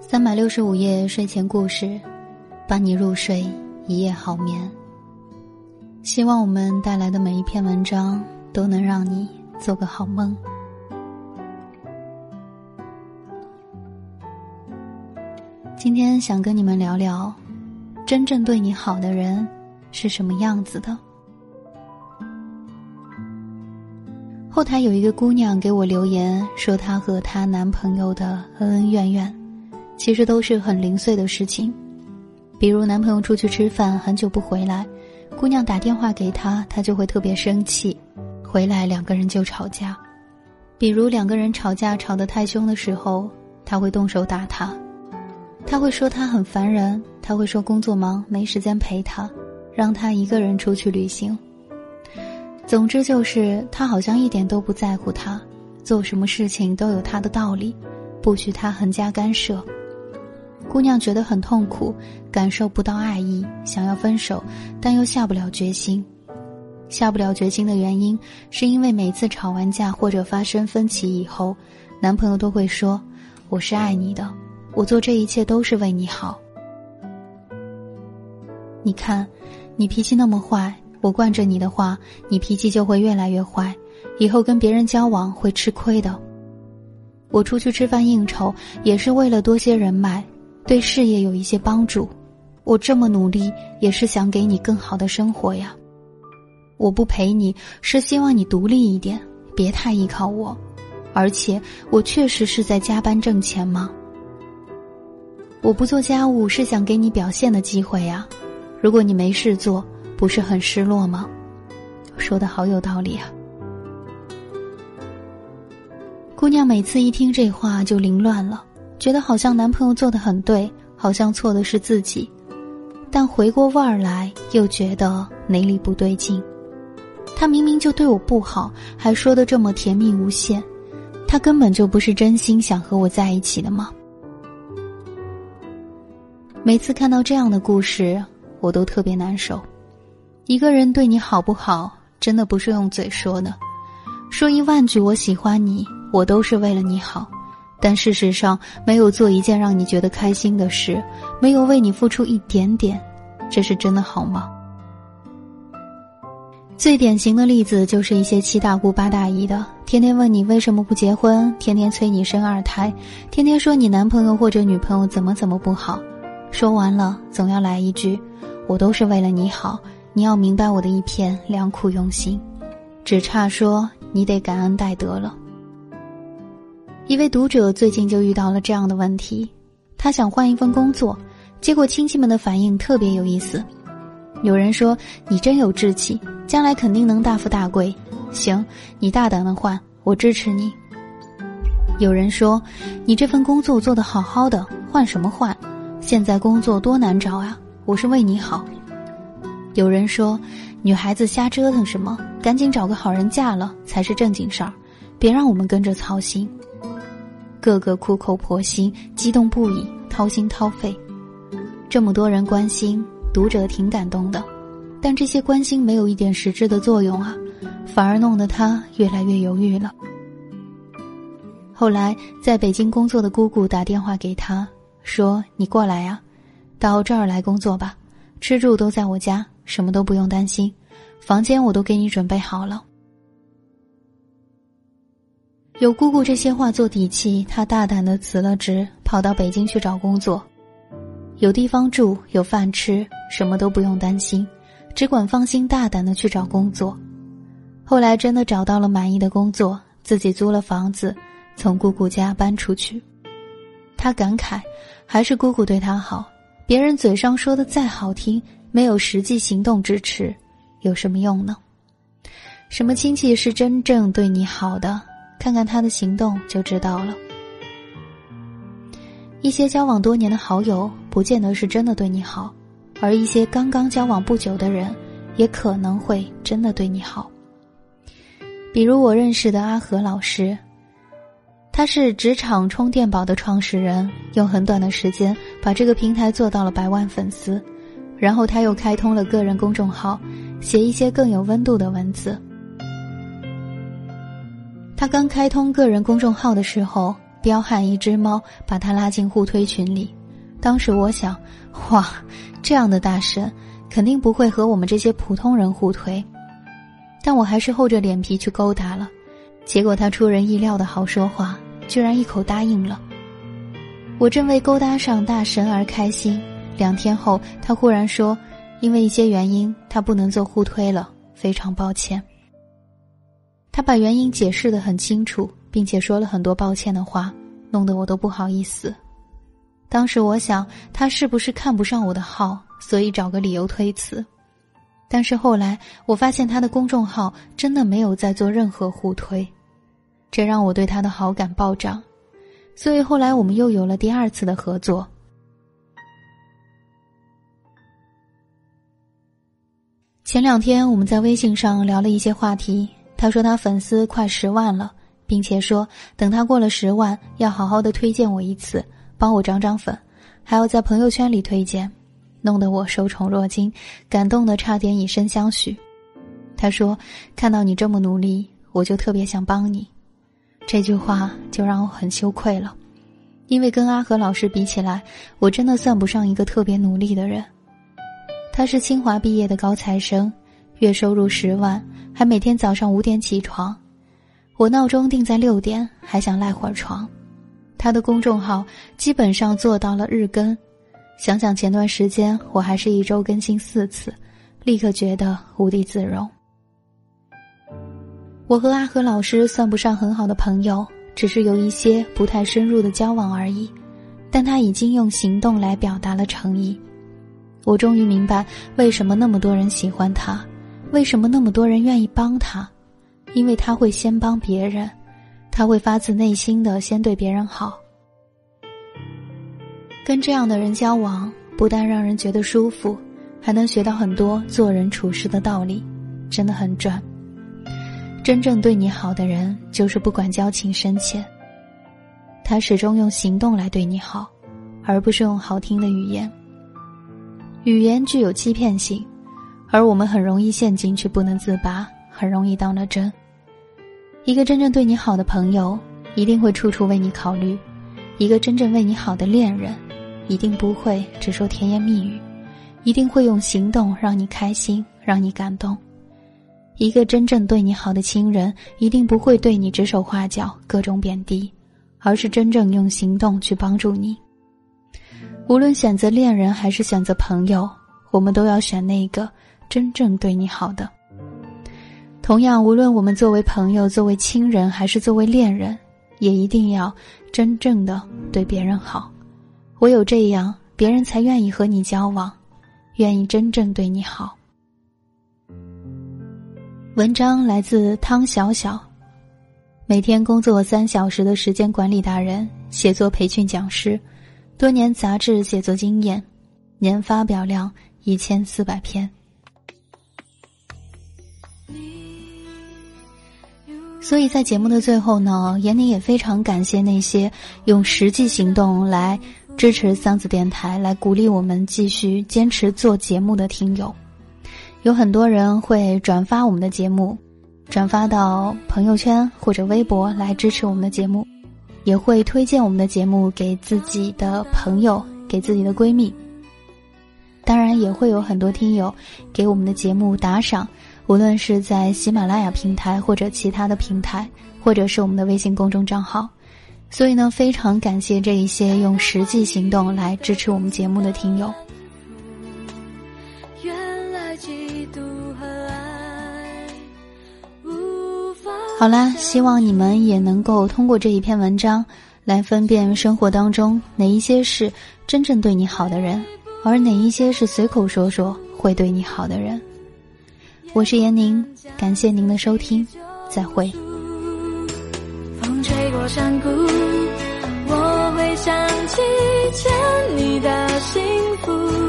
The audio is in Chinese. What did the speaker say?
三百六十五夜睡前故事，伴你入睡，一夜好眠。希望我们带来的每一篇文章。都能让你做个好梦。今天想跟你们聊聊，真正对你好的人是什么样子的。后台有一个姑娘给我留言说，她和她男朋友的恩恩怨怨，其实都是很零碎的事情，比如男朋友出去吃饭很久不回来，姑娘打电话给他，他就会特别生气。回来两个人就吵架，比如两个人吵架吵得太凶的时候，他会动手打他，他会说他很烦人，他会说工作忙没时间陪他，让他一个人出去旅行。总之就是他好像一点都不在乎他，做什么事情都有他的道理，不许他横加干涉。姑娘觉得很痛苦，感受不到爱意，想要分手，但又下不了决心。下不了决心的原因，是因为每次吵完架或者发生分歧以后，男朋友都会说：“我是爱你的，我做这一切都是为你好。”你看，你脾气那么坏，我惯着你的话，你脾气就会越来越坏，以后跟别人交往会吃亏的。我出去吃饭应酬，也是为了多些人脉，对事业有一些帮助。我这么努力，也是想给你更好的生活呀。我不陪你是希望你独立一点，别太依靠我，而且我确实是在加班挣钱吗？我不做家务是想给你表现的机会呀，如果你没事做，不是很失落吗？说的好有道理啊！姑娘每次一听这话就凌乱了，觉得好像男朋友做的很对，好像错的是自己，但回过味儿来又觉得哪里不对劲。他明明就对我不好，还说的这么甜蜜无限，他根本就不是真心想和我在一起的吗？每次看到这样的故事，我都特别难受。一个人对你好不好，真的不是用嘴说的，说一万句我喜欢你，我都是为了你好，但事实上没有做一件让你觉得开心的事，没有为你付出一点点，这是真的好吗？最典型的例子就是一些七大姑八大姨的，天天问你为什么不结婚，天天催你生二胎，天天说你男朋友或者女朋友怎么怎么不好，说完了总要来一句：“我都是为了你好，你要明白我的一片良苦用心。”只差说你得感恩戴德了。一位读者最近就遇到了这样的问题，他想换一份工作，结果亲戚们的反应特别有意思，有人说你真有志气。将来肯定能大富大贵，行，你大胆的换，我支持你。有人说，你这份工作做得好好的，换什么换？现在工作多难找啊！我是为你好。有人说，女孩子瞎折腾什么？赶紧找个好人嫁了才是正经事儿，别让我们跟着操心。个个苦口婆心，激动不已，掏心掏肺。这么多人关心，读者挺感动的。但这些关心没有一点实质的作用啊，反而弄得他越来越犹豫了。后来在北京工作的姑姑打电话给他，说：“你过来呀，到这儿来工作吧，吃住都在我家，什么都不用担心，房间我都给你准备好了。”有姑姑这些话做底气，他大胆的辞了职，跑到北京去找工作。有地方住，有饭吃，什么都不用担心，只管放心大胆的去找工作。后来真的找到了满意的工作，自己租了房子，从姑姑家搬出去。他感慨，还是姑姑对他好。别人嘴上说的再好听，没有实际行动支持，有什么用呢？什么亲戚是真正对你好的？看看他的行动就知道了。一些交往多年的好友，不见得是真的对你好，而一些刚刚交往不久的人，也可能会真的对你好。比如我认识的阿和老师，他是职场充电宝的创始人，用很短的时间把这个平台做到了百万粉丝，然后他又开通了个人公众号，写一些更有温度的文字。他刚开通个人公众号的时候，彪悍一只猫把他拉进互推群里。当时我想，哇，这样的大神肯定不会和我们这些普通人互推，但我还是厚着脸皮去勾搭了。结果他出人意料的好说话，居然一口答应了。我正为勾搭上大神而开心，两天后他忽然说，因为一些原因，他不能做互推了，非常抱歉。他把原因解释的很清楚，并且说了很多抱歉的话，弄得我都不好意思。当时我想，他是不是看不上我的号，所以找个理由推辞？但是后来我发现他的公众号真的没有在做任何互推，这让我对他的好感暴涨。所以后来我们又有了第二次的合作。前两天我们在微信上聊了一些话题。他说他粉丝快十万了，并且说等他过了十万，要好好的推荐我一次，帮我涨涨粉，还要在朋友圈里推荐，弄得我受宠若惊，感动的差点以身相许。他说看到你这么努力，我就特别想帮你。这句话就让我很羞愧了，因为跟阿和老师比起来，我真的算不上一个特别努力的人。他是清华毕业的高材生。月收入十万，还每天早上五点起床，我闹钟定在六点，还想赖会儿床。他的公众号基本上做到了日更，想想前段时间我还是一周更新四次，立刻觉得无地自容。我和阿和老师算不上很好的朋友，只是有一些不太深入的交往而已，但他已经用行动来表达了诚意。我终于明白为什么那么多人喜欢他。为什么那么多人愿意帮他？因为他会先帮别人，他会发自内心的先对别人好。跟这样的人交往，不但让人觉得舒服，还能学到很多做人处事的道理，真的很赚。真正对你好的人，就是不管交情深浅，他始终用行动来对你好，而不是用好听的语言。语言具有欺骗性。而我们很容易陷进去，不能自拔，很容易当了真。一个真正对你好的朋友，一定会处处为你考虑；一个真正为你好的恋人，一定不会只说甜言蜜语，一定会用行动让你开心，让你感动。一个真正对你好的亲人，一定不会对你指手画脚、各种贬低，而是真正用行动去帮助你。无论选择恋人还是选择朋友，我们都要选那个。真正对你好的。同样，无论我们作为朋友、作为亲人，还是作为恋人，也一定要真正的对别人好。唯有这样，别人才愿意和你交往，愿意真正对你好。文章来自汤小小，每天工作三小时的时间管理达人，写作培训讲师，多年杂志写作经验，年发表量一千四百篇。所以在节目的最后呢，闫宁也非常感谢那些用实际行动来支持桑子电台、来鼓励我们继续坚持做节目的听友。有很多人会转发我们的节目，转发到朋友圈或者微博来支持我们的节目，也会推荐我们的节目给自己的朋友、给自己的闺蜜。当然也会有很多听友给我们的节目打赏，无论是在喜马拉雅平台或者其他的平台，或者是我们的微信公众账号。所以呢，非常感谢这一些用实际行动来支持我们节目的听友。好啦，希望你们也能够通过这一篇文章，来分辨生活当中哪一些是真正对你好的人，而哪一些是随口说说会对你好的人。我是闫宁，感谢您的收听，再会。风吹过山谷，我会想起欠你的幸福。